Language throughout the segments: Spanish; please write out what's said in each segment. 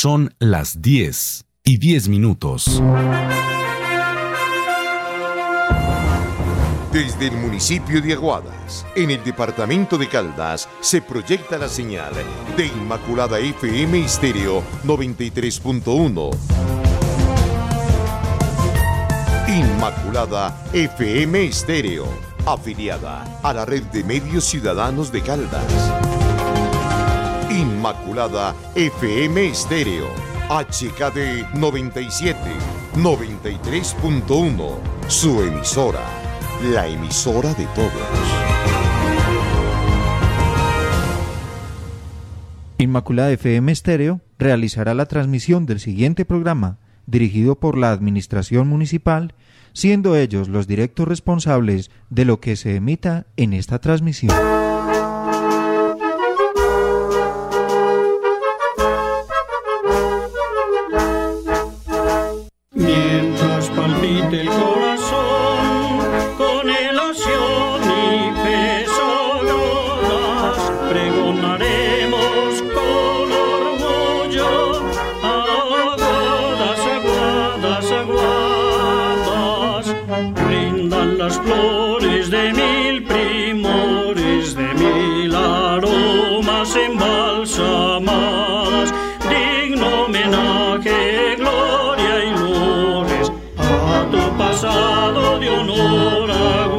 Son las 10 y 10 minutos. Desde el municipio de Aguadas, en el departamento de Caldas, se proyecta la señal de Inmaculada FM Estéreo 93.1. Inmaculada FM Estéreo, afiliada a la red de medios ciudadanos de Caldas. Inmaculada FM Estéreo, HKD 97, 93.1, su emisora la emisora de todos. Inmaculada FM Estéreo realizará la transmisión del siguiente programa, dirigido por la Administración Municipal, siendo ellos los directos responsables de lo que se emita en esta transmisión. dado de honor a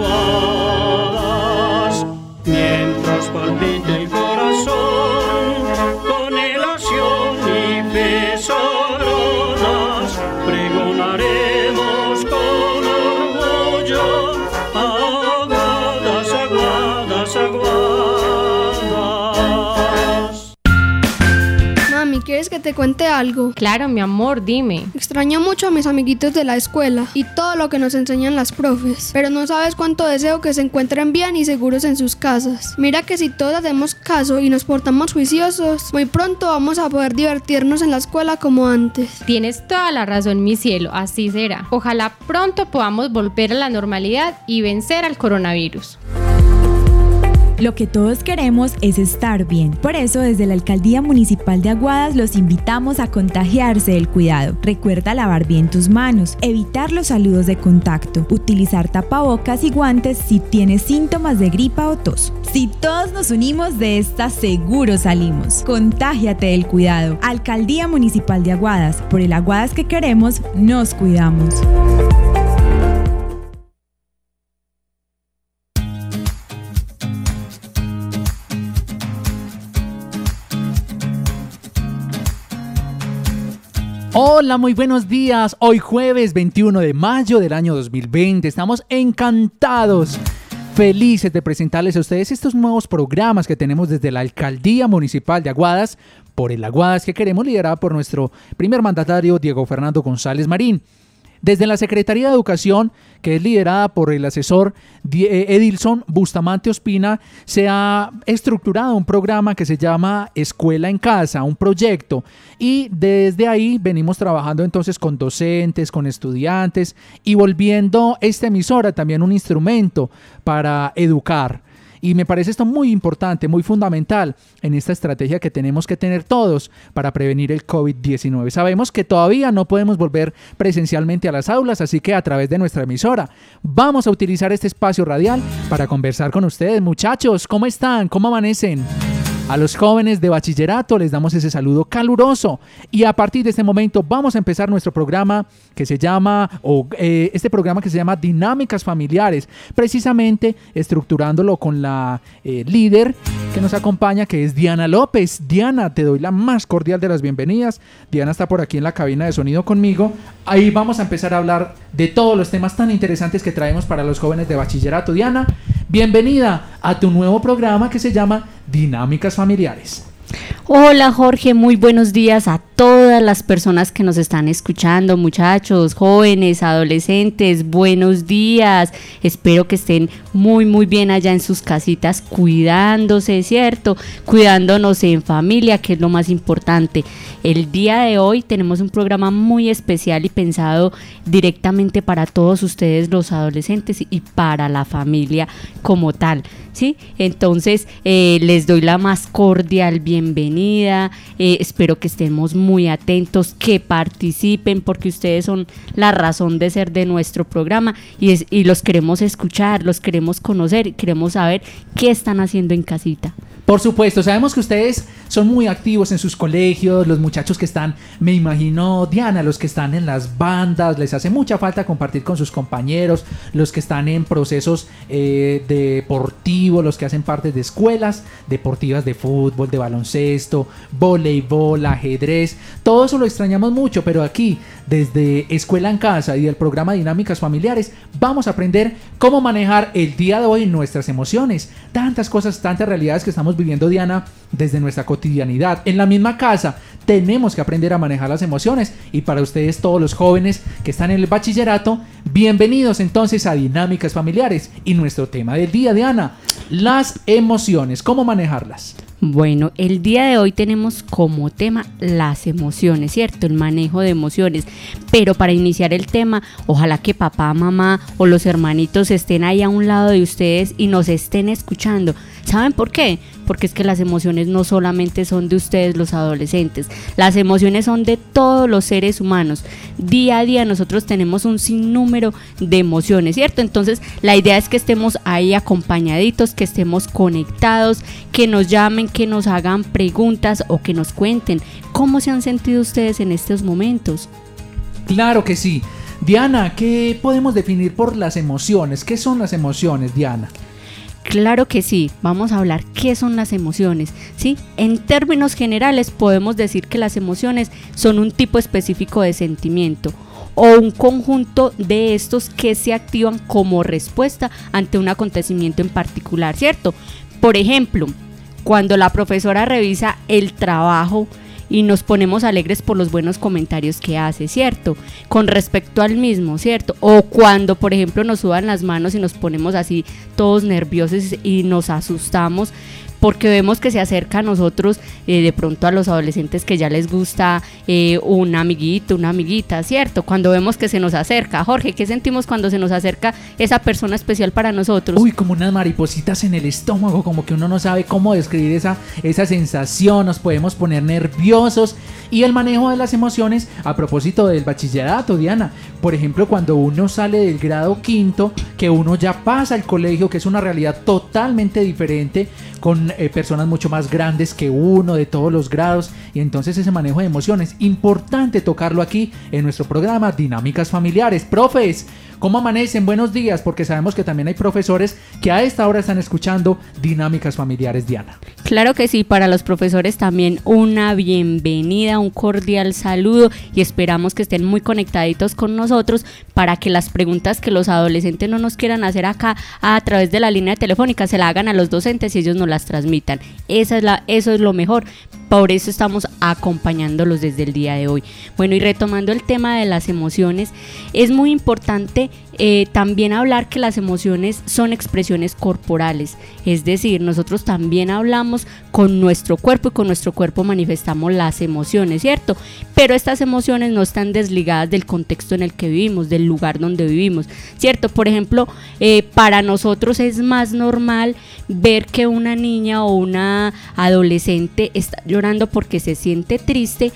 te cuente algo? Claro, mi amor, dime. Extraño mucho a mis amiguitos de la escuela y todo lo que nos enseñan las profes, pero no sabes cuánto deseo que se encuentren bien y seguros en sus casas. Mira que si todos hacemos caso y nos portamos juiciosos, muy pronto vamos a poder divertirnos en la escuela como antes. Tienes toda la razón, mi cielo, así será. Ojalá pronto podamos volver a la normalidad y vencer al coronavirus. Lo que todos queremos es estar bien. Por eso, desde la Alcaldía Municipal de Aguadas los invitamos a contagiarse del cuidado. Recuerda lavar bien tus manos, evitar los saludos de contacto, utilizar tapabocas y guantes si tienes síntomas de gripa o tos. Si todos nos unimos de esta, seguro salimos. Contágiate del cuidado. Alcaldía Municipal de Aguadas. Por el Aguadas que queremos, nos cuidamos. Hola, muy buenos días. Hoy jueves 21 de mayo del año 2020. Estamos encantados, felices de presentarles a ustedes estos nuevos programas que tenemos desde la Alcaldía Municipal de Aguadas, por el Aguadas que queremos liderar por nuestro primer mandatario Diego Fernando González Marín. Desde la Secretaría de Educación, que es liderada por el asesor eh, Edilson Bustamante Ospina, se ha estructurado un programa que se llama Escuela en Casa, un proyecto. Y desde ahí venimos trabajando entonces con docentes, con estudiantes y volviendo esta emisora también un instrumento para educar. Y me parece esto muy importante, muy fundamental en esta estrategia que tenemos que tener todos para prevenir el COVID-19. Sabemos que todavía no podemos volver presencialmente a las aulas, así que a través de nuestra emisora vamos a utilizar este espacio radial para conversar con ustedes. Muchachos, ¿cómo están? ¿Cómo amanecen? A los jóvenes de bachillerato les damos ese saludo caluroso y a partir de este momento vamos a empezar nuestro programa que se llama, o eh, este programa que se llama Dinámicas Familiares, precisamente estructurándolo con la eh, líder que nos acompaña, que es Diana López. Diana, te doy la más cordial de las bienvenidas. Diana está por aquí en la cabina de sonido conmigo. Ahí vamos a empezar a hablar de todos los temas tan interesantes que traemos para los jóvenes de bachillerato. Diana, bienvenida a tu nuevo programa que se llama Dinámicas Familiares. Hola Jorge, muy buenos días a todas las personas que nos están escuchando, muchachos, jóvenes, adolescentes, buenos días. Espero que estén muy, muy bien allá en sus casitas, cuidándose, ¿cierto? Cuidándonos en familia, que es lo más importante. El día de hoy tenemos un programa muy especial y pensado directamente para todos ustedes los adolescentes y para la familia como tal. ¿Sí? Entonces, eh, les doy la más cordial bienvenida. eh, espero que estemos muy atentos, que participen, porque ustedes son la razón de ser de nuestro programa y, es- y los queremos escuchar, los queremos conocer, queremos saber qué están haciendo en casita. Por supuesto, sabemos que ustedes son muy activos en sus colegios, los muchachos que están, me imagino, Diana, los que están en las bandas, les hace mucha falta compartir con sus compañeros, los que están en procesos eh, deportivos, los que hacen parte de escuelas deportivas de fútbol, de baloncesto, voleibol, ajedrez, todo eso lo extrañamos mucho, pero aquí, desde Escuela en Casa y el programa Dinámicas Familiares, vamos a aprender cómo manejar el día de hoy nuestras emociones, tantas cosas, tantas realidades que estamos viviendo, Diana, desde nuestra cotidianidad. En la misma casa tenemos que aprender a manejar las emociones y para ustedes todos los jóvenes que están en el bachillerato, bienvenidos entonces a Dinámicas Familiares y nuestro tema del día, Diana, las emociones, cómo manejarlas. Bueno, el día de hoy tenemos como tema las emociones, ¿cierto? El manejo de emociones. Pero para iniciar el tema, ojalá que papá, mamá o los hermanitos estén ahí a un lado de ustedes y nos estén escuchando. ¿Saben por qué? Porque es que las emociones no solamente son de ustedes los adolescentes, las emociones son de todos los seres humanos. Día a día nosotros tenemos un sinnúmero de emociones, ¿cierto? Entonces la idea es que estemos ahí acompañaditos, que estemos conectados, que nos llamen, que nos hagan preguntas o que nos cuenten cómo se han sentido ustedes en estos momentos. Claro que sí. Diana, ¿qué podemos definir por las emociones? ¿Qué son las emociones, Diana? Claro que sí, vamos a hablar qué son las emociones, ¿sí? En términos generales podemos decir que las emociones son un tipo específico de sentimiento o un conjunto de estos que se activan como respuesta ante un acontecimiento en particular, ¿cierto? Por ejemplo, cuando la profesora revisa el trabajo y nos ponemos alegres por los buenos comentarios que hace, ¿cierto? Con respecto al mismo, ¿cierto? O cuando, por ejemplo, nos sudan las manos y nos ponemos así todos nerviosos y nos asustamos porque vemos que se acerca a nosotros eh, de pronto a los adolescentes que ya les gusta eh, un amiguito, una amiguita, ¿cierto? Cuando vemos que se nos acerca. Jorge, ¿qué sentimos cuando se nos acerca esa persona especial para nosotros? Uy, como unas maripositas en el estómago, como que uno no sabe cómo describir esa, esa sensación, nos podemos poner nerviosos. Y el manejo de las emociones, a propósito del bachillerato, Diana, por ejemplo, cuando uno sale del grado quinto, que uno ya pasa al colegio, que es una realidad totalmente diferente, con eh, personas mucho más grandes que uno, de todos los grados, y entonces ese manejo de emociones, importante tocarlo aquí en nuestro programa Dinámicas Familiares. Profes, ¿cómo amanecen? Buenos días, porque sabemos que también hay profesores que a esta hora están escuchando Dinámicas Familiares, Diana. Claro que sí, para los profesores también una bienvenida, un cordial saludo y esperamos que estén muy conectaditos con nosotros para que las preguntas que los adolescentes no nos quieran hacer acá a través de la línea telefónica se la hagan a los docentes y ellos nos las transmitan. Esa es la, eso es lo mejor. Por eso estamos acompañándolos desde el día de hoy. Bueno, y retomando el tema de las emociones, es muy importante eh, también hablar que las emociones son expresiones corporales. Es decir, nosotros también hablamos con nuestro cuerpo y con nuestro cuerpo manifestamos las emociones, ¿cierto? Pero estas emociones no están desligadas del contexto en el que vivimos, del lugar donde vivimos, ¿cierto? Por ejemplo, eh, para nosotros es más normal ver que una niña o una adolescente está llorando porque se siente triste,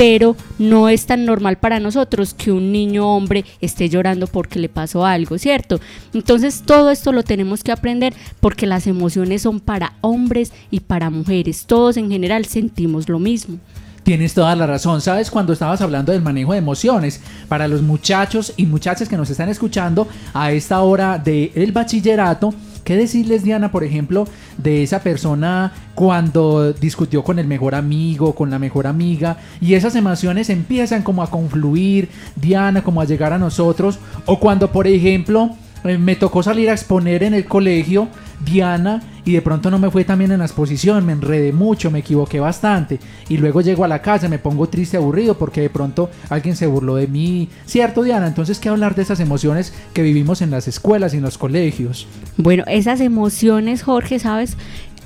pero no es tan normal para nosotros que un niño hombre esté llorando porque le pasó algo, ¿cierto? Entonces todo esto lo tenemos que aprender porque las emociones son para hombres y para mujeres, todos en general sentimos lo mismo. Tienes toda la razón. ¿Sabes? Cuando estabas hablando del manejo de emociones, para los muchachos y muchachas que nos están escuchando a esta hora del bachillerato, ¿qué decirles, Diana, por ejemplo, de esa persona cuando discutió con el mejor amigo, con la mejor amiga, y esas emociones empiezan como a confluir, Diana, como a llegar a nosotros, o cuando, por ejemplo, me tocó salir a exponer en el colegio, Diana, y de pronto no me fue tan bien en la exposición, me enredé mucho, me equivoqué bastante, y luego llego a la casa, me pongo triste, aburrido, porque de pronto alguien se burló de mí, ¿cierto, Diana? Entonces, ¿qué hablar de esas emociones que vivimos en las escuelas y en los colegios? Bueno, esas emociones, Jorge, ¿sabes?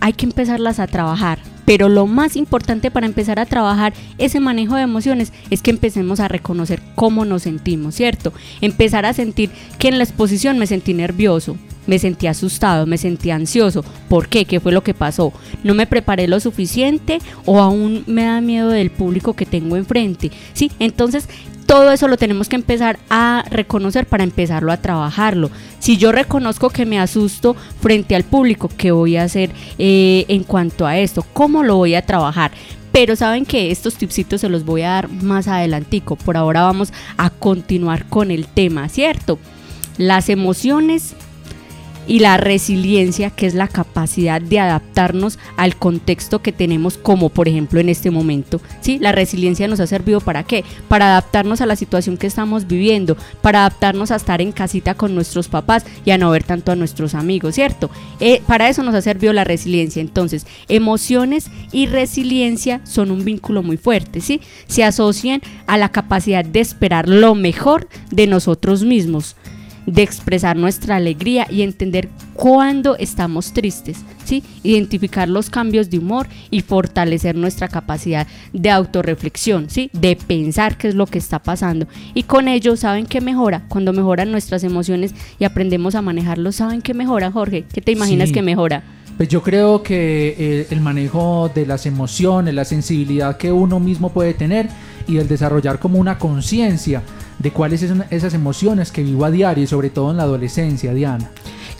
Hay que empezarlas a trabajar. Pero lo más importante para empezar a trabajar ese manejo de emociones es que empecemos a reconocer cómo nos sentimos, ¿cierto? Empezar a sentir que en la exposición me sentí nervioso. me sentí asustado, me sentí ansioso. ¿Por qué? ¿Qué fue lo que pasó? ¿No me preparé lo suficiente o aún me da miedo del público que tengo enfrente? Sí, entonces todo eso lo tenemos que empezar a reconocer para empezarlo a trabajarlo. Si yo reconozco que me asusto frente al público, ¿qué voy a hacer eh, en cuanto a esto? ¿Cómo lo voy a trabajar? Pero saben que estos tipsitos se los voy a dar más adelantico. Por ahora vamos a continuar con el tema, ¿cierto? Las emociones y la resiliencia, que es la capacidad de adaptarnos al contexto que tenemos, como por ejemplo en este momento. ¿sí? La resiliencia nos ha servido para qué? Para adaptarnos a la situación que estamos viviendo, para adaptarnos a estar en casita con nuestros papás y a no ver tanto a nuestros amigos, ¿cierto? Eh, para eso nos ha servido la resiliencia. Entonces, emociones y resiliencia son un vínculo muy fuerte, ¿sí? Se asocian a la capacidad de esperar lo mejor de nosotros mismos de expresar nuestra alegría y entender cuándo estamos tristes, ¿sí? Identificar los cambios de humor y fortalecer nuestra capacidad de autorreflexión, ¿sí? De pensar qué es lo que está pasando. Y con ello, ¿saben qué mejora? Cuando mejoran nuestras emociones y aprendemos a manejarlos, ¿saben qué mejora, Jorge? ¿Qué te imaginas que mejora? Pues yo creo que eh, el manejo de las emociones, la sensibilidad que uno mismo puede tener y el desarrollar como una conciencia de cuáles son esas emociones que vivo a diario y sobre todo en la adolescencia, Diana.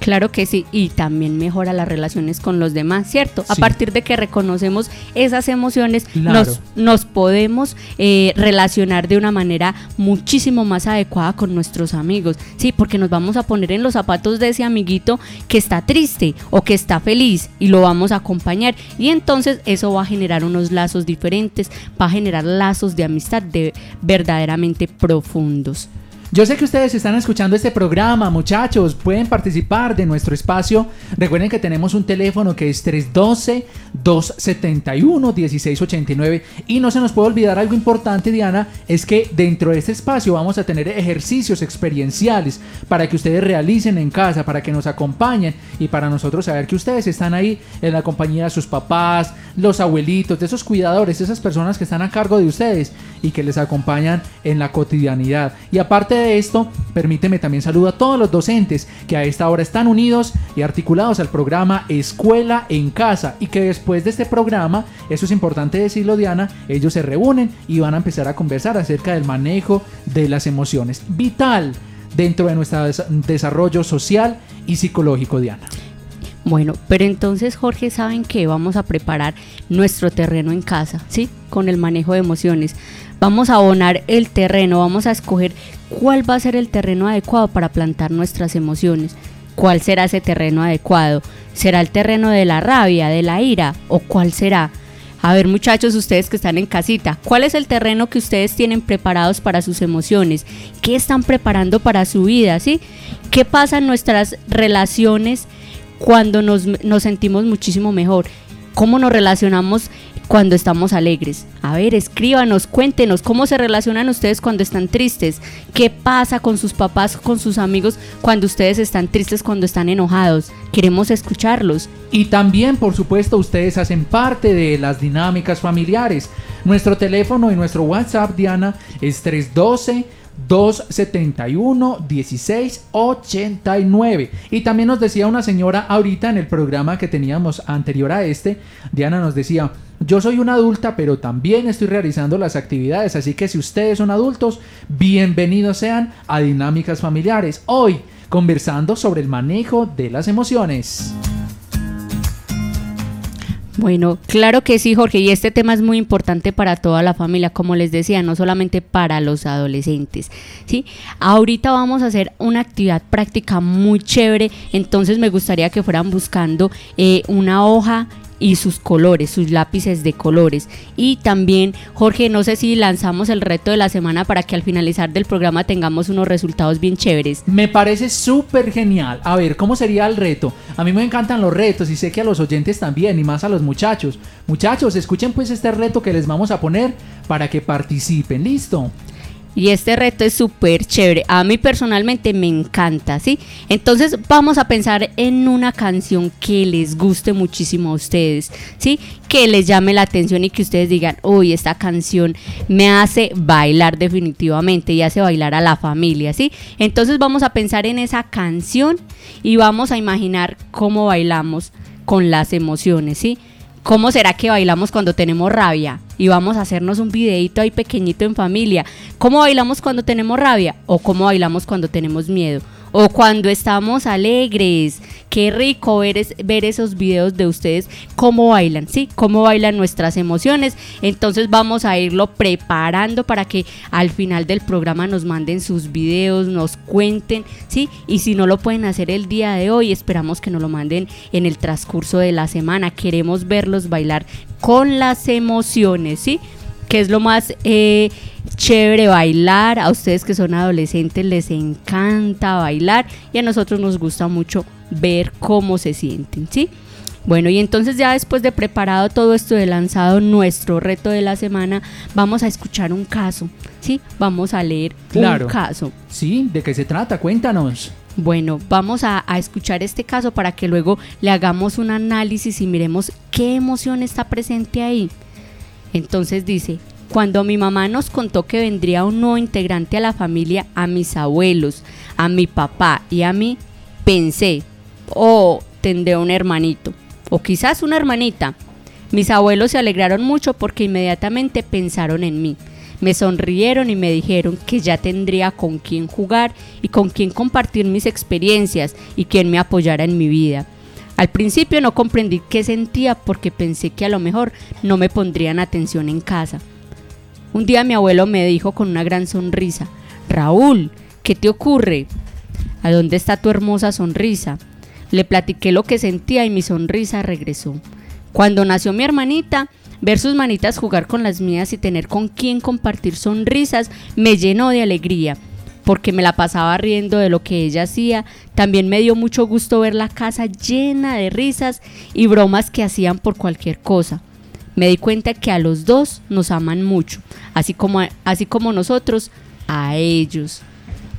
Claro que sí, y también mejora las relaciones con los demás, ¿cierto? A partir de que reconocemos esas emociones, nos, nos, podemos eh, relacionar de una manera muchísimo más adecuada con nuestros amigos, ¿sí? Porque nos vamos a poner en los zapatos de ese amiguito que está triste o que está feliz y lo vamos a acompañar. Y entonces eso va a generar unos lazos diferentes, va a generar lazos de amistad de verdaderamente profundos. Yo sé que ustedes están escuchando este programa, muchachos. Pueden participar de nuestro espacio. Recuerden que tenemos un teléfono que es 312-271-1689. Y no se nos puede olvidar algo importante, Diana, es que dentro de este espacio vamos a tener ejercicios experienciales para que ustedes realicen en casa, para que nos acompañen y para nosotros saber que ustedes están ahí en la compañía de sus papás, los abuelitos, de esos cuidadores, esas personas que están a cargo de ustedes y que les acompañan en la cotidianidad. Y aparte de esto, permíteme también saludar a todos los docentes que a esta hora están unidos y articulados al programa Escuela en Casa y que después de este programa, eso es importante decirlo Diana, ellos se reúnen y van a empezar a conversar acerca del manejo de las emociones. Vital dentro de nuestro desarrollo social y psicológico, Diana. Bueno, pero entonces Jorge, ¿saben que vamos a preparar nuestro terreno en casa, ¿sí? Con el manejo de emociones. Vamos a abonar el terreno, vamos a escoger cuál va a ser el terreno adecuado para plantar nuestras emociones. ¿Cuál será ese terreno adecuado? ¿Será el terreno de la rabia, de la ira? ¿O cuál será? A ver muchachos, ustedes que están en casita, ¿cuál es el terreno que ustedes tienen preparados para sus emociones? ¿Qué están preparando para su vida? ¿sí? ¿Qué pasa en nuestras relaciones cuando nos, nos sentimos muchísimo mejor? ¿Cómo nos relacionamos cuando estamos alegres. A ver, escríbanos, cuéntenos cómo se relacionan ustedes cuando están tristes, qué pasa con sus papás, con sus amigos cuando ustedes están tristes, cuando están enojados. Queremos escucharlos. Y también, por supuesto, ustedes hacen parte de las dinámicas familiares. Nuestro teléfono y nuestro WhatsApp, Diana, es 312 271 1689. Y también nos decía una señora ahorita en el programa que teníamos anterior a este, Diana nos decía, yo soy una adulta, pero también estoy realizando las actividades, así que si ustedes son adultos, bienvenidos sean a Dinámicas Familiares. Hoy, conversando sobre el manejo de las emociones. Bueno, claro que sí, Jorge, y este tema es muy importante para toda la familia, como les decía, no solamente para los adolescentes, ¿sí? Ahorita vamos a hacer una actividad práctica muy chévere, entonces me gustaría que fueran buscando eh, una hoja y sus colores, sus lápices de colores. Y también, Jorge, no sé si lanzamos el reto de la semana para que al finalizar del programa tengamos unos resultados bien chéveres. Me parece súper genial. A ver, ¿cómo sería el reto? A mí me encantan los retos y sé que a los oyentes también y más a los muchachos. Muchachos, escuchen pues este reto que les vamos a poner para que participen. ¿Listo? Y este reto es súper chévere. A mí personalmente me encanta, ¿sí? Entonces vamos a pensar en una canción que les guste muchísimo a ustedes, ¿sí? Que les llame la atención y que ustedes digan, uy, esta canción me hace bailar definitivamente y hace bailar a la familia, ¿sí? Entonces vamos a pensar en esa canción y vamos a imaginar cómo bailamos con las emociones, ¿sí? ¿Cómo será que bailamos cuando tenemos rabia? Y vamos a hacernos un videito ahí pequeñito en familia. ¿Cómo bailamos cuando tenemos rabia? ¿O cómo bailamos cuando tenemos miedo? O cuando estamos alegres. Qué rico ver, ver esos videos de ustedes, cómo bailan, ¿sí? Cómo bailan nuestras emociones. Entonces vamos a irlo preparando para que al final del programa nos manden sus videos, nos cuenten, ¿sí? Y si no lo pueden hacer el día de hoy, esperamos que nos lo manden en el transcurso de la semana. Queremos verlos bailar con las emociones, ¿sí? Que es lo más... Eh, chévere bailar, a ustedes que son adolescentes les encanta bailar y a nosotros nos gusta mucho ver cómo se sienten, ¿sí? Bueno, y entonces ya después de preparado todo esto de lanzado nuestro reto de la semana, vamos a escuchar un caso, ¿sí? Vamos a leer un caso. Sí, ¿de qué se trata? Cuéntanos. Bueno, vamos a, a, escuchar este caso para que luego le hagamos un análisis y miremos qué emoción está presente ahí. Entonces dice, cuando mi mamá nos contó que vendría un nuevo integrante a la familia, a mis abuelos, a mi papá y a mí, pensé, oh, tendré un hermanito, o quizás una hermanita. Mis abuelos se alegraron mucho porque inmediatamente pensaron en mí. Me sonrieron y me dijeron que ya tendría con quién jugar y con quién compartir mis experiencias y quien me apoyara en mi vida. Al principio no comprendí qué sentía porque pensé que a lo mejor no me pondrían atención en casa. Un día mi abuelo me dijo con una gran sonrisa, Raúl, ¿qué te ocurre? ¿A dónde está tu hermosa sonrisa? Le platiqué lo que sentía y mi sonrisa regresó. Cuando nació mi hermanita, ver sus manitas jugar con las mías y tener con quien compartir sonrisas me llenó de alegría, porque me la pasaba riendo de lo que ella hacía. También me dio mucho gusto ver la casa llena de risas y bromas que hacían por cualquier cosa me di cuenta que a los dos nos aman mucho, así como, así como nosotros a ellos.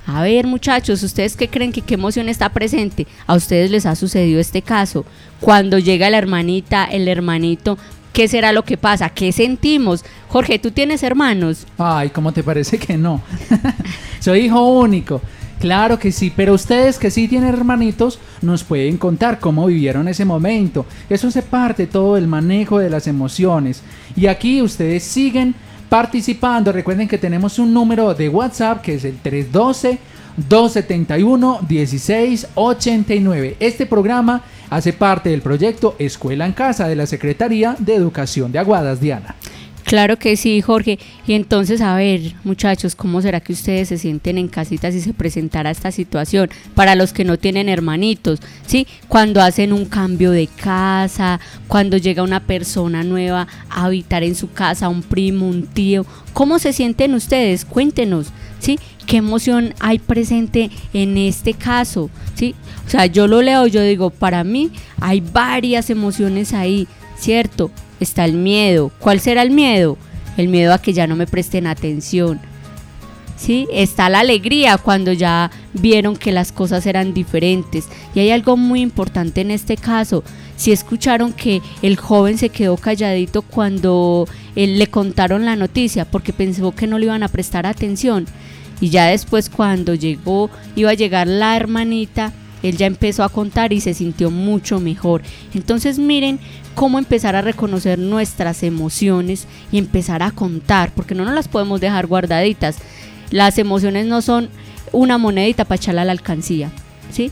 A ver muchachos, ¿ustedes qué creen que qué emoción está presente? ¿A ustedes les ha sucedido este caso? Cuando llega la hermanita, el hermanito, ¿qué será lo que pasa? ¿Qué sentimos? Jorge, ¿tú tienes hermanos? Ay, ¿cómo te parece que no? Soy hijo único. Claro que sí, pero ustedes que sí tienen hermanitos nos pueden contar cómo vivieron ese momento. Eso hace parte todo el manejo de las emociones. Y aquí ustedes siguen participando. Recuerden que tenemos un número de WhatsApp que es el 312 271 1689. Este programa hace parte del proyecto Escuela en Casa de la Secretaría de Educación de Aguadas, Diana. Claro que sí, Jorge. Y entonces, a ver, muchachos, ¿cómo será que ustedes se sienten en casita si se presentara esta situación? Para los que no tienen hermanitos, ¿sí? Cuando hacen un cambio de casa, cuando llega una persona nueva a habitar en su casa, un primo, un tío, ¿cómo se sienten ustedes? Cuéntenos, ¿sí? ¿Qué emoción hay presente en este caso? ¿Sí? O sea, yo lo leo, yo digo, para mí hay varias emociones ahí, ¿cierto? Está el miedo. ¿Cuál será el miedo? El miedo a que ya no me presten atención. ¿Sí? Está la alegría cuando ya vieron que las cosas eran diferentes. Y hay algo muy importante en este caso. Si escucharon que el joven se quedó calladito cuando él le contaron la noticia porque pensó que no le iban a prestar atención. Y ya después cuando llegó, iba a llegar la hermanita, él ya empezó a contar y se sintió mucho mejor. Entonces miren cómo empezar a reconocer nuestras emociones y empezar a contar, porque no nos las podemos dejar guardaditas. Las emociones no son una monedita para echarla a la alcancía, ¿sí?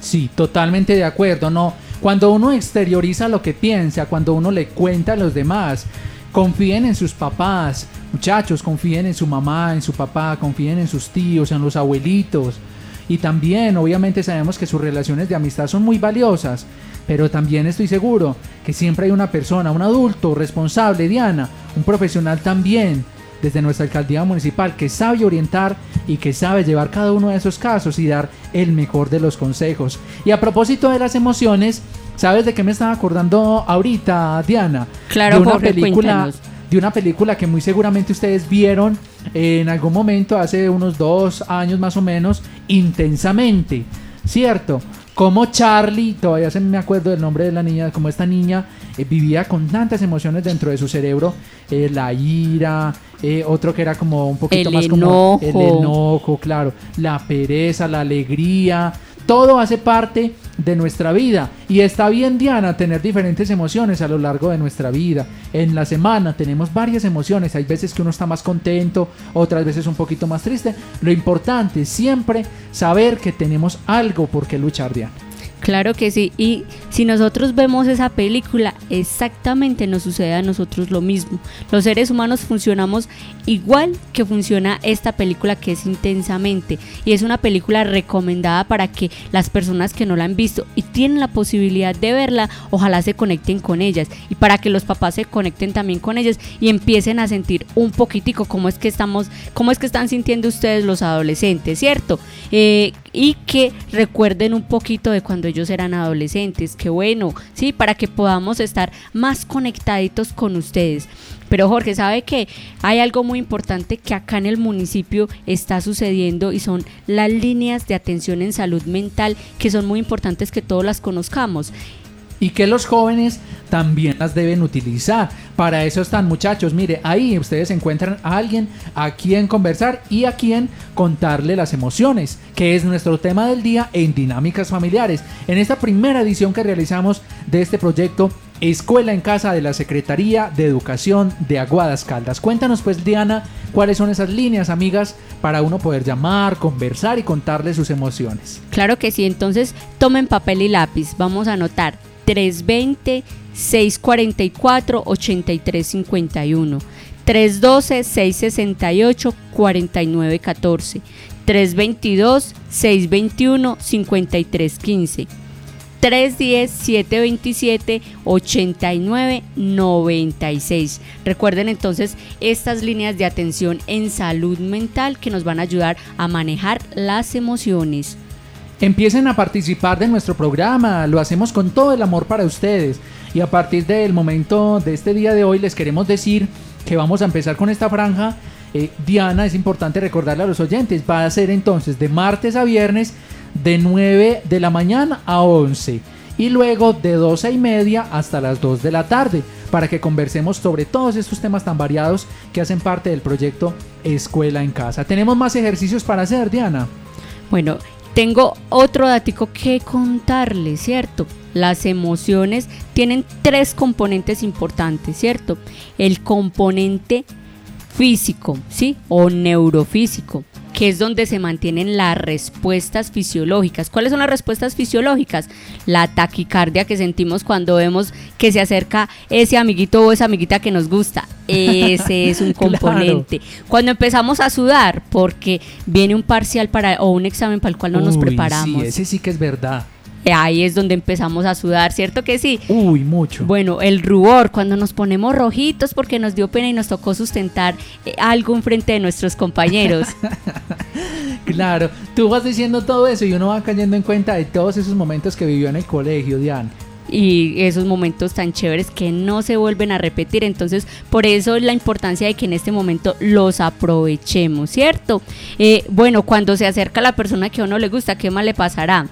Sí, totalmente de acuerdo, no. Cuando uno exterioriza lo que piensa, cuando uno le cuenta a los demás, confíen en sus papás, muchachos, confíen en su mamá, en su papá, confíen en sus tíos, en los abuelitos. Y también, obviamente, sabemos que sus relaciones de amistad son muy valiosas pero también estoy seguro que siempre hay una persona, un adulto responsable, Diana, un profesional también desde nuestra alcaldía municipal que sabe orientar y que sabe llevar cada uno de esos casos y dar el mejor de los consejos. Y a propósito de las emociones, ¿sabes de qué me estaba acordando ahorita, Diana? Claro, de una película, de una película que muy seguramente ustedes vieron en algún momento, hace unos dos años más o menos, intensamente, ¿cierto? Como Charlie, todavía se me acuerdo del nombre de la niña, como esta niña eh, vivía con tantas emociones dentro de su cerebro, eh, la ira, eh, otro que era como un poquito El más como el enojo. enojo, claro, la pereza, la alegría, todo hace parte de nuestra vida. Y está bien, Diana, tener diferentes emociones a lo largo de nuestra vida. En la semana tenemos varias emociones. Hay veces que uno está más contento, otras veces un poquito más triste. Lo importante es siempre saber que tenemos algo por qué luchar, Diana. Claro que sí. Y si nosotros vemos esa película, exactamente nos sucede a nosotros lo mismo. Los seres humanos funcionamos igual que funciona esta película que es intensamente. Y es una película recomendada para que las personas que no la han visto y tienen la posibilidad de verla, ojalá se conecten con ellas. Y para que los papás se conecten también con ellas y empiecen a sentir un poquitico cómo es que estamos, cómo es que están sintiendo ustedes los adolescentes, ¿cierto? Eh, y que recuerden un poquito de cuando ellos eran adolescentes, que bueno, sí, para que podamos estar más conectaditos con ustedes. Pero Jorge, ¿sabe que hay algo muy importante que acá en el municipio está sucediendo y son las líneas de atención en salud mental que son muy importantes que todos las conozcamos? Y que los jóvenes también las deben utilizar. Para eso están muchachos, mire, ahí ustedes encuentran a alguien a quien conversar y a quien contarle las emociones, que es nuestro tema del día en Dinámicas Familiares. En esta primera edición que realizamos de este proyecto Escuela en Casa de la Secretaría de Educación de Aguadas Caldas. Cuéntanos pues Diana, cuáles son esas líneas, amigas, para uno poder llamar, conversar y contarle sus emociones. Claro que sí, entonces tomen papel y lápiz, vamos a anotar 320 644 8351 312 668 4914 322 621 5315 310-727-8996. Recuerden entonces estas líneas de atención en salud mental que nos van a ayudar a manejar las emociones. Empiecen a participar de nuestro programa, lo hacemos con todo el amor para ustedes. Y a partir del momento de este día de hoy les queremos decir que vamos a empezar con esta franja. Eh, Diana, es importante recordarle a los oyentes, va a ser entonces de martes a viernes de 9 de la mañana a 11 y luego de 12 y media hasta las 2 de la tarde para que conversemos sobre todos estos temas tan variados que hacen parte del proyecto Escuela en Casa. Tenemos más ejercicios para hacer, Diana. Bueno, tengo otro datico que contarles, ¿cierto? Las emociones tienen tres componentes importantes, ¿cierto? El componente físico, ¿sí? O neurofísico, que es donde se mantienen las respuestas fisiológicas. ¿Cuáles son las respuestas fisiológicas? La taquicardia que sentimos cuando vemos que se acerca ese amiguito o esa amiguita que nos gusta. Ese es un Claro. componente. Cuando empezamos a sudar porque viene un parcial para o un examen para el cual no nos preparamos. Sí, ese sí que es verdad. Ahí es donde empezamos a sudar, ¿cierto que sí? Uy, mucho. Bueno, el rubor, cuando nos ponemos rojitos porque nos dio pena y nos tocó sustentar eh, algo enfrente de nuestros compañeros. Claro, tú vas diciendo todo eso y uno va cayendo en cuenta de todos esos momentos que vivió en el colegio, Diana. y esos momentos tan chéveres que no se vuelven a repetir. Entonces, por eso la importancia de que en este momento los aprovechemos, ¿cierto? Eh, bueno, cuando se acerca la persona que a uno le gusta, ¿qué más le pasará?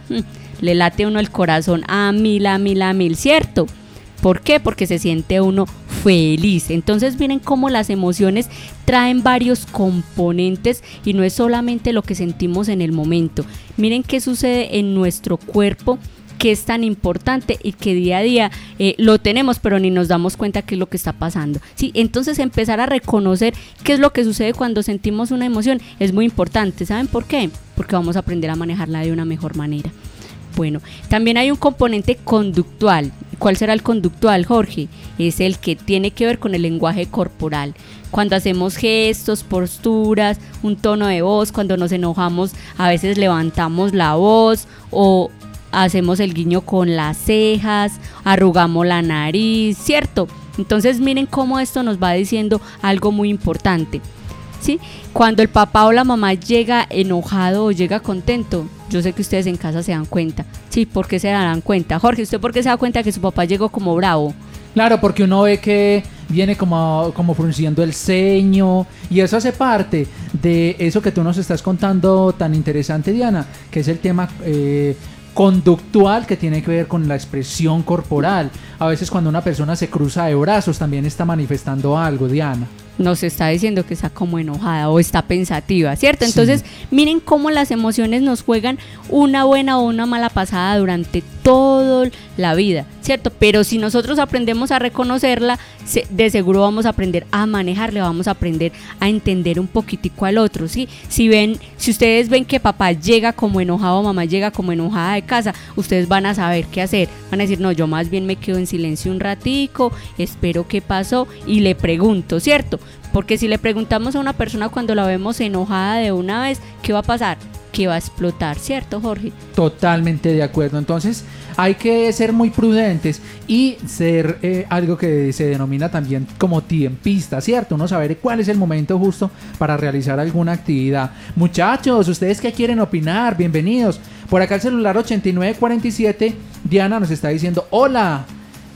Le late uno el corazón a mil, a mil, a mil, ¿cierto? ¿Por qué? Porque se siente uno feliz. Entonces miren cómo las emociones traen varios componentes y no es solamente lo que sentimos en el momento. Miren qué sucede en nuestro cuerpo que es tan importante y que día a día eh, lo tenemos, pero ni nos damos cuenta qué es lo que está pasando. Sí, entonces empezar a reconocer qué es lo que sucede cuando sentimos una emoción es muy importante. ¿Saben por qué? Porque vamos a aprender a manejarla de una mejor manera. Bueno, también hay un componente conductual. ¿Cuál será el conductual, Jorge? Es el que tiene que ver con el lenguaje corporal. Cuando hacemos gestos, posturas, un tono de voz, cuando nos enojamos, a veces levantamos la voz o hacemos el guiño con las cejas, arrugamos la nariz, ¿cierto? Entonces miren cómo esto nos va diciendo algo muy importante. ¿Sí? Cuando el papá o la mamá llega enojado o llega contento, yo sé que ustedes en casa se dan cuenta. Sí, ¿por qué se darán cuenta? Jorge, ¿usted por qué se da cuenta que su papá llegó como bravo? Claro, porque uno ve que viene como, como frunciendo el ceño y eso hace parte de eso que tú nos estás contando tan interesante, Diana, que es el tema eh, conductual que tiene que ver con la expresión corporal. A veces cuando una persona se cruza de brazos también está manifestando algo, Diana nos está diciendo que está como enojada o está pensativa, ¿cierto? Entonces, miren cómo las emociones nos juegan una buena o una mala pasada durante toda la vida, ¿cierto? Pero si nosotros aprendemos a reconocerla, de seguro vamos a aprender a manejarle, vamos a aprender a entender un poquitico al otro, ¿sí? Si ven, si ustedes ven que papá llega como enojado, mamá llega como enojada de casa, ustedes van a saber qué hacer. Van a decir, no, yo más bien me quedo en silencio un ratico, espero qué pasó y le pregunto, ¿cierto? Porque si le preguntamos a una persona cuando la vemos enojada de una vez, ¿qué va a pasar? Que va a explotar, ¿cierto, Jorge? Totalmente de acuerdo. Entonces, hay que ser muy prudentes y ser eh, algo que se denomina también como tiempista, ¿cierto? Uno saber cuál es el momento justo para realizar alguna actividad. Muchachos, ustedes que quieren opinar, bienvenidos. Por acá el celular 8947, Diana nos está diciendo, hola.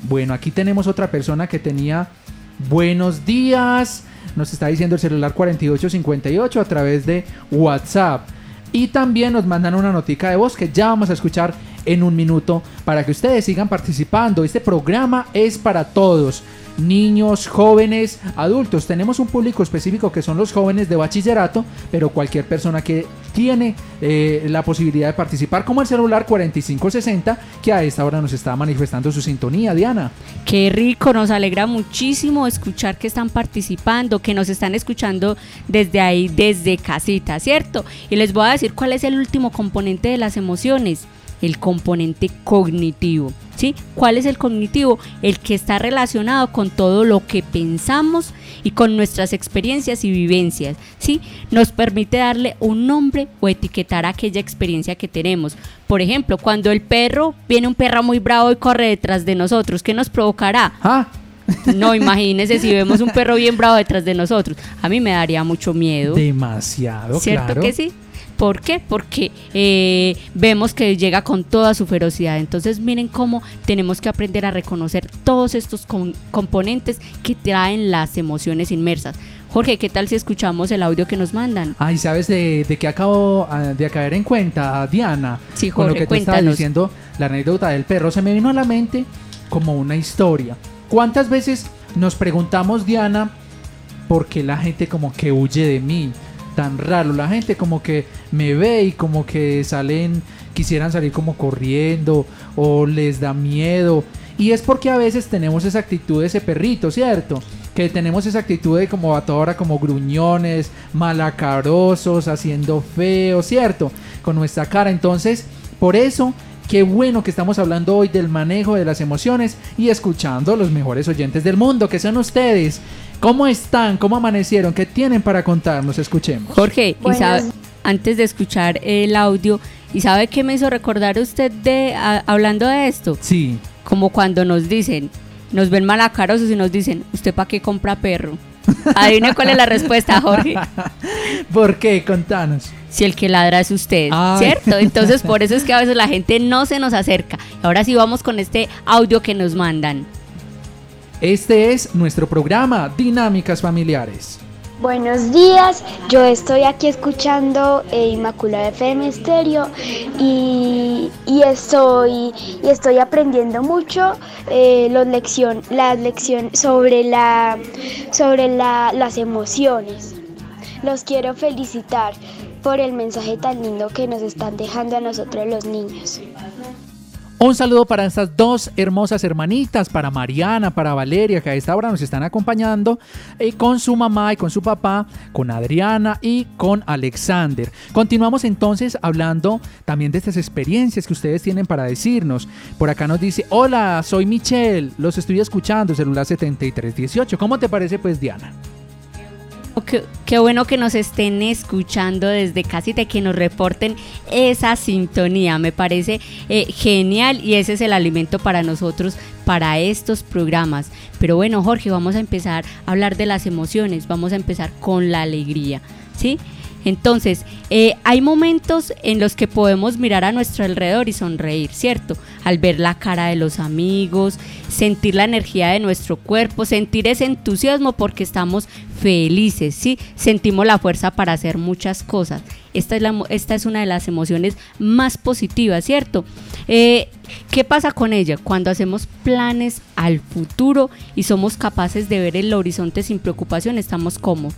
Bueno, aquí tenemos otra persona que tenía buenos días nos está diciendo el celular 4858 a través de WhatsApp. Y también nos mandan una notica de voz que ya vamos a escuchar en un minuto para que ustedes sigan participando. Este programa es para todos niños, jóvenes, adultos. Tenemos un público específico que son los jóvenes de bachillerato, pero cualquier persona que tiene eh, la posibilidad de participar, como el celular 4560, que a esta hora nos está manifestando su sintonía, Diana. Qué rico, nos alegra muchísimo escuchar que están participando, que nos están escuchando desde ahí, desde casita, ¿cierto? Y les voy a decir cuál es el último componente de las emociones el componente cognitivo. ¿sí? ¿Cuál es el cognitivo? El que está relacionado con todo lo que pensamos y con nuestras experiencias y vivencias. ¿sí? Nos permite darle un nombre o etiquetar aquella experiencia que tenemos. Por ejemplo, cuando el perro, viene un perro muy bravo y corre detrás de nosotros, ¿qué nos provocará? Ah. No, imagínese si vemos un perro bien bravo detrás de nosotros. A mí me daría mucho miedo. Demasiado, ¿Cierto que sí? ¿Por qué? Porque eh, vemos que llega con toda su ferocidad. Entonces miren cómo tenemos que aprender a reconocer todos estos componentes que traen las emociones inmersas. Jorge, ¿qué tal si escuchamos el audio que nos mandan? Ay, ¿sabes de, de qué acabo ah, de caer en cuenta, Diana? Sí, Con lo que tú estabas diciendo, la anécdota del perro, se me vino a la mente como una historia. ¿Cuántas veces nos preguntamos, Diana, por qué la gente como que huye de mí? Tan raro. La gente como que me ve y como que salen, quisieran salir como corriendo o les da miedo. Y es porque a veces tenemos esa actitud de ese perrito, ¿cierto? Que tenemos esa actitud de como a toda hora como gruñones, malacarosos, haciendo feo, ¿cierto? Con nuestra cara. Entonces, por eso Qué bueno que estamos hablando hoy del manejo de las emociones y escuchando a los mejores oyentes del mundo, que son ustedes. ¿Cómo están? ¿Cómo amanecieron? ¿Qué tienen para contarnos? Escuchemos. Jorge, y antes de escuchar el audio, ¿y sabe qué me hizo recordar usted de hablando de esto? Sí. Como cuando nos dicen, nos ven malacarosos y nos dicen, ¿usted para qué compra perro? Adivine cuál es la respuesta, Jorge. ¿Por qué? Contanos si el que ladra es usted, ¿cierto? Entonces por eso es que a veces la gente no se nos acerca. Ahora sí vamos con este audio que nos mandan. Este es nuestro programa Dinámicas Familiares. Buenos días, yo estoy aquí escuchando eh, Inmaculada FM Estéreo y, estoy, y estoy aprendiendo mucho eh, los lección, las lecciones sobre, la, sobre las emociones. Los quiero felicitar por el mensaje tan lindo que nos están dejando a nosotros los niños. Un saludo para estas dos hermosas hermanitas, para Mariana, para Valeria, que a esta hora nos están acompañando, y eh, con su mamá y con su papá, con Adriana y con Alexander. Continuamos entonces hablando también de estas experiencias que ustedes tienen para decirnos. Por acá nos dice, hola, soy Michelle, los estoy escuchando, celular 7318. ¿Cómo te parece pues Diana? Qué, bueno que nos estén escuchando desde casita, que nos reporten esa sintonía. Me parece eh, genial y ese es el alimento para nosotros, para estos programas. Pero bueno, Jorge, vamos a empezar a hablar de las emociones. Vamos a empezar con la alegría. ¿sí? Entonces, eh, hay momentos en los que podemos mirar a nuestro alrededor y sonreír, ¿cierto? Al ver la cara de los amigos, sentir la energía de nuestro cuerpo, sentir ese entusiasmo porque estamos felices, ¿sí? Sentimos la fuerza para hacer muchas cosas. Esta es, una de las emociones más positivas, ¿cierto? Eh, ¿Qué pasa con ella? Cuando hacemos planes al futuro y somos capaces de ver el horizonte sin preocupación, estamos como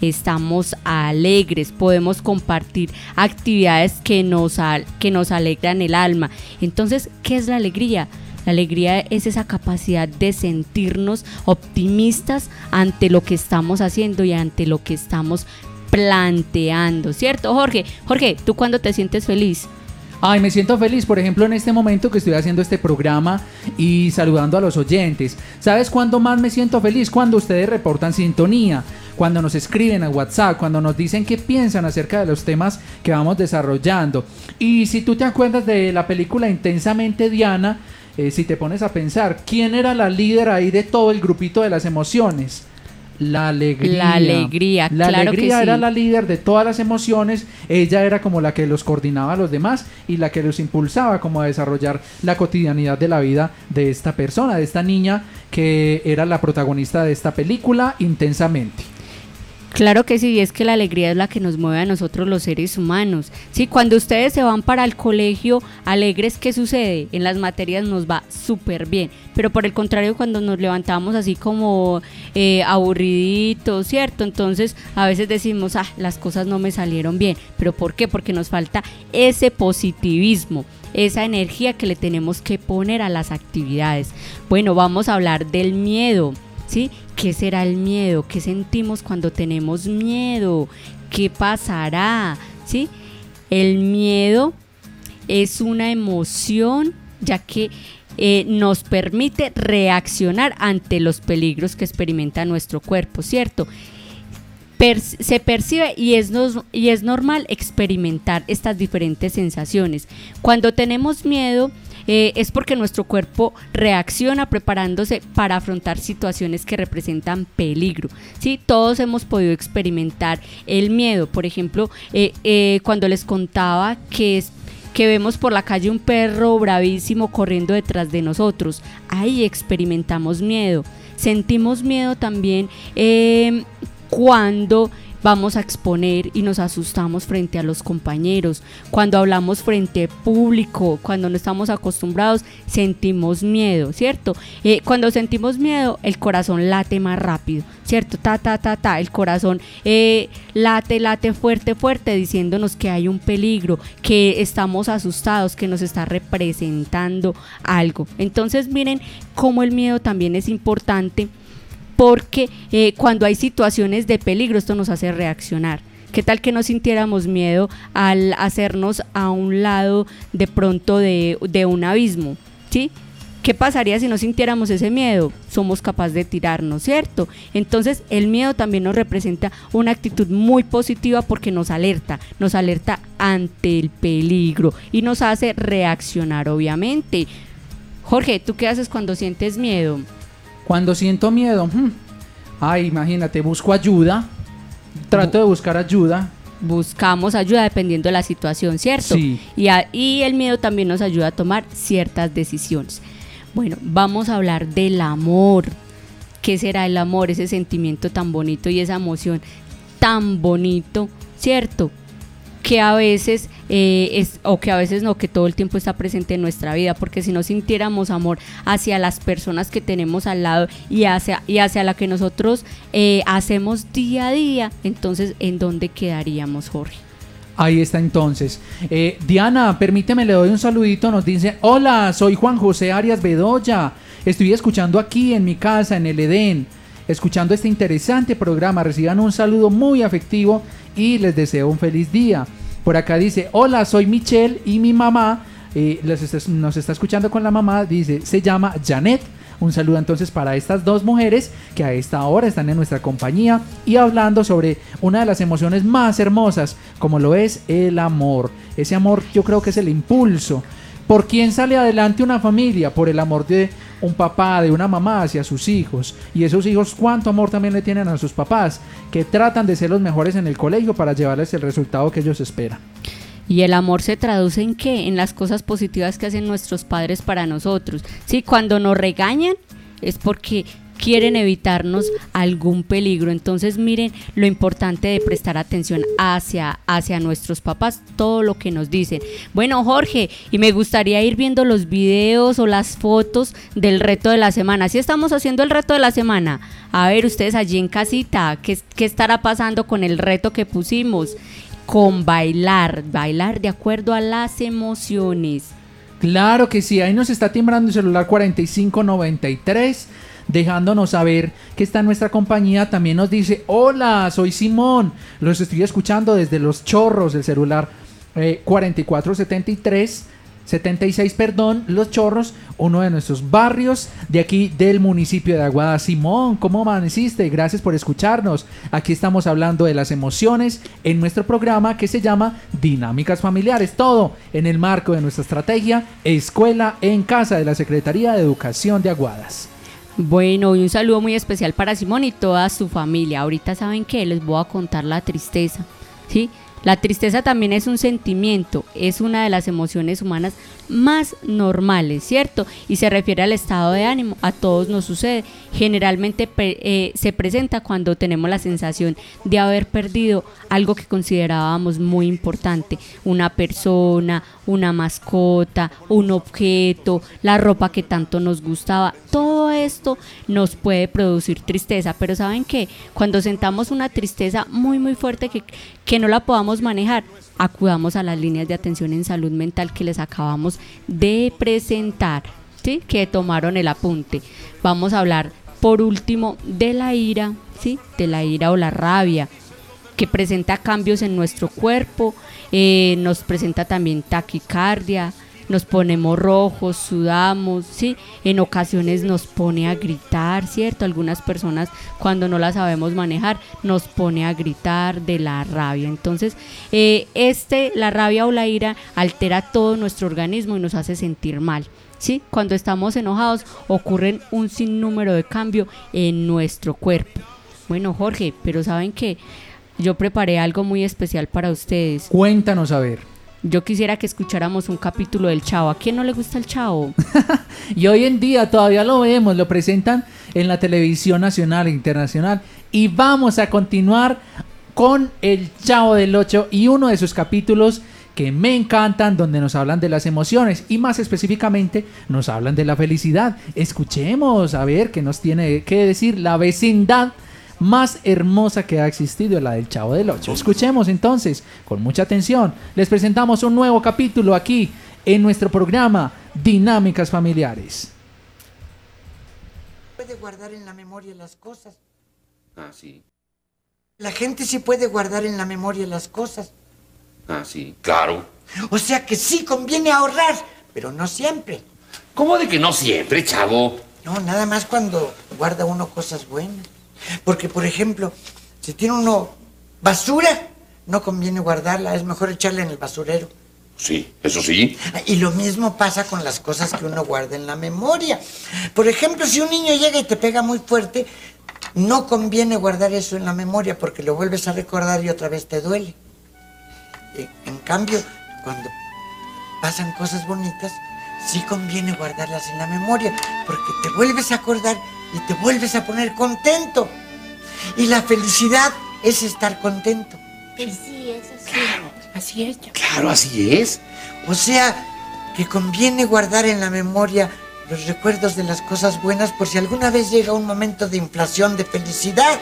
estamos alegres, podemos compartir actividades que nos alegran el alma. Entonces, ¿qué es la alegría? La alegría es esa capacidad de sentirnos optimistas ante lo que estamos haciendo y ante lo que estamos planteando, ¿cierto? Jorge, Jorge, ¿tú cuándo te sientes feliz? Ay, me siento feliz, por ejemplo, en este momento que estoy haciendo este programa y saludando a los oyentes. ¿Sabes cuándo más me siento feliz? Cuando ustedes reportan sintonía, cuando nos escriben a WhatsApp, cuando nos dicen qué piensan acerca de los temas que vamos desarrollando. Y si tú te acuerdas de la película Intensamente Diana, eh, si te pones a pensar, ¿quién era la líder ahí de todo el grupito de las emociones? La alegría. La alegría, La alegría era la líder de todas las emociones. Ella era como la que los coordinaba a los demás y la que los impulsaba como a desarrollar la cotidianidad de la vida de esta persona, de esta niña que era la protagonista de esta película intensamente. Claro que sí, es que la alegría es la que nos mueve a nosotros los seres humanos. Sí, cuando ustedes se van para el colegio alegres, ¿qué sucede? En las materias nos va súper bien, pero por el contrario, cuando nos levantamos así como eh, aburriditos, ¿cierto? Entonces a veces decimos, ah, las cosas no me salieron bien, pero ¿por qué? Porque nos falta ese positivismo esa energía que le tenemos que poner a las actividades. Bueno, vamos a hablar del miedo. ¿Sí? ¿Qué será el miedo? ¿Qué sentimos cuando tenemos miedo? ¿Qué pasará? ¿Sí? El miedo es una emoción ya que eh, nos permite reaccionar ante los peligros que experimenta nuestro cuerpo, ¿cierto? se percibe y es, y es normal experimentar estas diferentes sensaciones. Cuando tenemos miedo, eh, es porque nuestro cuerpo reacciona preparándose para afrontar situaciones que representan peligro. ¿sí? Todos hemos podido experimentar el miedo. Por ejemplo, eh, eh, cuando les contaba que que vemos por la calle un perro bravísimo corriendo detrás de nosotros. Ahí experimentamos miedo. Sentimos miedo también cuando vamos a exponer y nos asustamos frente a los compañeros. Cuando hablamos frente a público, cuando no estamos acostumbrados, sentimos miedo, ¿cierto? Eh, cuando sentimos miedo, el corazón late más rápido, ¿cierto? Ta, ta, ta, ta, el corazón eh, late, late fuerte, fuerte, diciéndonos que hay un peligro, que estamos asustados, que nos está representando algo. Entonces, miren cómo el miedo también es importante porque eh, cuando hay situaciones de peligro esto nos hace reaccionar. ¿Qué tal que no sintiéramos miedo al hacernos a un lado de pronto de, un abismo? ¿Sí? ¿Qué pasaría si no sintiéramos ese miedo? Somos capaces de tirarnos, ¿cierto? Entonces el miedo también nos representa una actitud muy positiva porque nos alerta, nos alerta ante el peligro y nos hace reaccionar, obviamente. Jorge, ¿tú qué haces cuando sientes miedo? Cuando siento miedo, hmm, ay, imagínate, busco ayuda, trato de buscar ayuda. Buscamos ayuda dependiendo de la situación, ¿cierto? Sí. Y, y el miedo también nos ayuda a tomar ciertas decisiones. Bueno, vamos a hablar del amor. ¿Qué será el amor? Ese sentimiento tan bonito y esa emoción tan bonito, ¿cierto? Que a veces eh, es, o que a veces no, que todo el tiempo está presente en nuestra vida, porque si no sintiéramos amor hacia las personas que tenemos al lado y hacia, y hacia la que nosotros eh, hacemos día a día, entonces ¿en dónde quedaríamos, Jorge? Ahí está entonces. Eh, Diana, permíteme, le doy un saludito. Nos dice, hola, soy Juan José Arias Bedoya. Estoy escuchando aquí en mi casa, en el Edén, escuchando este interesante programa. Reciban un saludo muy afectivo y les deseo un feliz día. Por acá dice, hola, soy Michelle y mi mamá eh, nos está escuchando con la mamá, dice, se llama Janet. Un saludo entonces para estas dos mujeres que a esta hora están en nuestra compañía y hablando sobre una de las emociones más hermosas, como lo es el amor. Ese amor yo creo que es el impulso. ¿Por quién sale adelante una familia? Por el amor de un papá, de una mamá hacia sus hijos. Y esos hijos cuánto amor también le tienen a sus papás, que tratan de ser los mejores en el colegio para llevarles el resultado que ellos esperan. Y el amor se traduce en qué? En las cosas positivas que hacen nuestros padres para nosotros. Sí, cuando nos regañan es porque quieren evitarnos algún peligro. Entonces miren lo importante de prestar atención hacia, hacia nuestros papás, todo lo que nos dicen. Bueno, Jorge, y me gustaría ir viendo los videos o las fotos del reto de la semana. Si estamos haciendo el reto de la semana, a ver ustedes allí en casita, ¿qué, qué estará pasando con el reto que pusimos? Con bailar, bailar de acuerdo a las emociones. Claro que sí, ahí nos está timbrando el celular 4593 dejándonos saber que está en nuestra compañía. También nos dice, hola, soy Simón, los estoy escuchando desde los chorros del celular 4473. Eh, 76, perdón, Los Chorros, uno de nuestros barrios de aquí del municipio de Aguada. Simón, ¿cómo amaneciste? Gracias por escucharnos. Aquí estamos hablando de las emociones en nuestro programa que se llama Dinámicas Familiares. Todo en el marco de nuestra estrategia Escuela en Casa de la Secretaría de Educación de Aguadas. Bueno, y un saludo muy especial para Simón y toda su familia. Ahorita saben que les voy a contar la tristeza, ¿sí? La tristeza también es un sentimiento, es una de las emociones humanas más normales, ¿cierto? Y se refiere al estado de ánimo, a todos nos sucede. Generalmente eh, se presenta cuando tenemos la sensación de haber perdido algo que considerábamos muy importante, una persona, una mascota, un objeto, la ropa que tanto nos gustaba. Todo esto nos puede producir tristeza, pero ¿saben qué? Cuando sentamos una tristeza muy muy fuerte que, que no la podamos manejar, acudamos a las líneas de atención en salud mental que les acabamos de presentar, ¿sí? que tomaron el apunte. Vamos a hablar por último de la ira, ¿sí? de la ira o la rabia, que presenta cambios en nuestro cuerpo, eh, nos presenta también taquicardia, nos ponemos rojos, sudamos, ¿sí? En ocasiones nos pone a gritar, ¿cierto? Algunas personas cuando no la sabemos manejar nos pone a gritar de la rabia. Entonces, eh, este, la rabia o la ira altera todo nuestro organismo y nos hace sentir mal. ¿Sí? Cuando estamos enojados ocurren un sinnúmero de cambios en nuestro cuerpo. Bueno, Jorge, pero ¿saben que Yo preparé algo muy especial para ustedes. Cuéntanos a ver. Yo quisiera que escucháramos un capítulo del Chavo. ¿A quién no le gusta el Chavo? y hoy en día todavía lo vemos, lo presentan en la televisión nacional e internacional. Y vamos a continuar con el Chavo del 8 y uno de sus capítulos que me encantan, donde nos hablan de las emociones y más específicamente nos hablan de la felicidad. Escuchemos a ver qué nos tiene que decir la vecindad más hermosa que ha existido, la del Chavo del Ocho. Escuchemos entonces, con mucha atención, les presentamos un nuevo capítulo aquí en nuestro programa Dinámicas Familiares. Puede guardar en la memoria las cosas. Ah, sí. La gente sí puede guardar en la memoria las cosas. Ah, sí, claro. O sea que sí conviene ahorrar, pero no siempre. ¿Cómo de que no siempre, chavo? No, nada más cuando guarda uno cosas buenas. Porque, por ejemplo, si tiene uno basura, no conviene guardarla, es mejor echarla en el basurero. Sí, eso sí. Y lo mismo pasa con las cosas que uno guarda en la memoria. Por ejemplo, si un niño llega y te pega muy fuerte, no conviene guardar eso en la memoria porque lo vuelves a recordar y otra vez te duele. En cambio, cuando pasan cosas bonitas, sí conviene guardarlas en la memoria porque te vuelves a acordar y te vuelves a poner contento. Y la felicidad es estar contento. Pues sí, es así. Claro, así es. Claro, así es. O sea, que conviene guardar en la memoria los recuerdos de las cosas buenas por si alguna vez llega un momento de inflación de felicidad.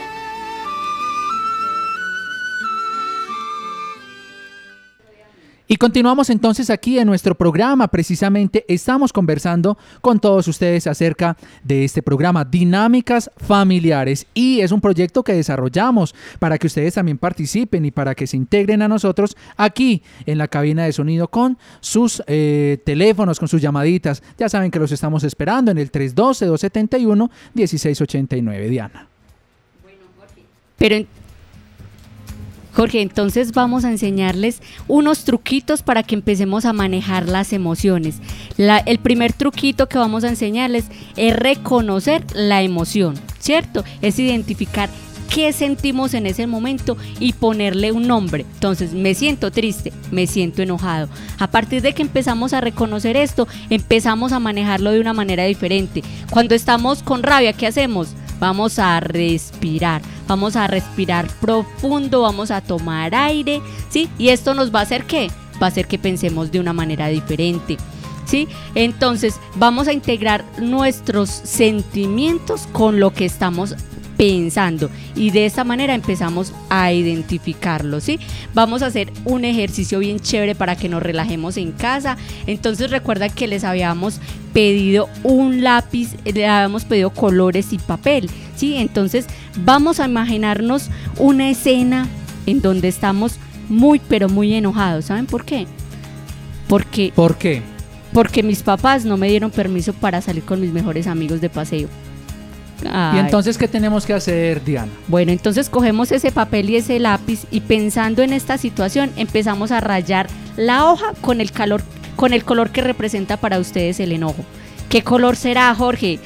Continuamos entonces aquí en nuestro programa. Precisamente estamos conversando con todos ustedes acerca de este programa Dinámicas Familiares. Y es un proyecto que desarrollamos para que ustedes también participen y para que se integren a nosotros aquí en la cabina de sonido con sus eh, teléfonos, con sus llamaditas. Ya saben que los estamos esperando en el 312-271-1689. Diana. Pero Jorge, entonces vamos a enseñarles unos truquitos para que empecemos a manejar las emociones. El primer truquito que vamos a enseñarles es reconocer la emoción, ¿cierto? Es identificar qué sentimos en ese momento y ponerle un nombre. Entonces, me siento triste, me siento enojado. A partir de que empezamos a reconocer esto, empezamos a manejarlo de una manera diferente. Cuando estamos con rabia, ¿qué hacemos? Vamos a respirar, vamos a respirar profundo, vamos a tomar aire, ¿sí? Y esto nos va a hacer qué? Va a hacer que pensemos de una manera diferente. ¿Sí? Entonces vamos a integrar nuestros sentimientos con lo que estamos pensando y de esta manera empezamos a identificarlo, ¿sí? Vamos a hacer un ejercicio bien chévere para que nos relajemos en casa. Entonces recuerda que les habíamos pedido un lápiz, le habíamos pedido colores y papel, ¿sí? Entonces vamos a imaginarnos una escena en donde estamos muy pero muy enojados, ¿saben por qué? Porque ¿Por qué? porque mis papás no me dieron permiso para salir con mis mejores amigos de paseo. ¿Y entonces qué tenemos que hacer, Diana? Bueno, entonces cogemos ese papel y ese lápiz y pensando en esta situación empezamos a rayar la hoja con el calor, con el color que representa para ustedes el enojo. ¿Qué color será, Jorge?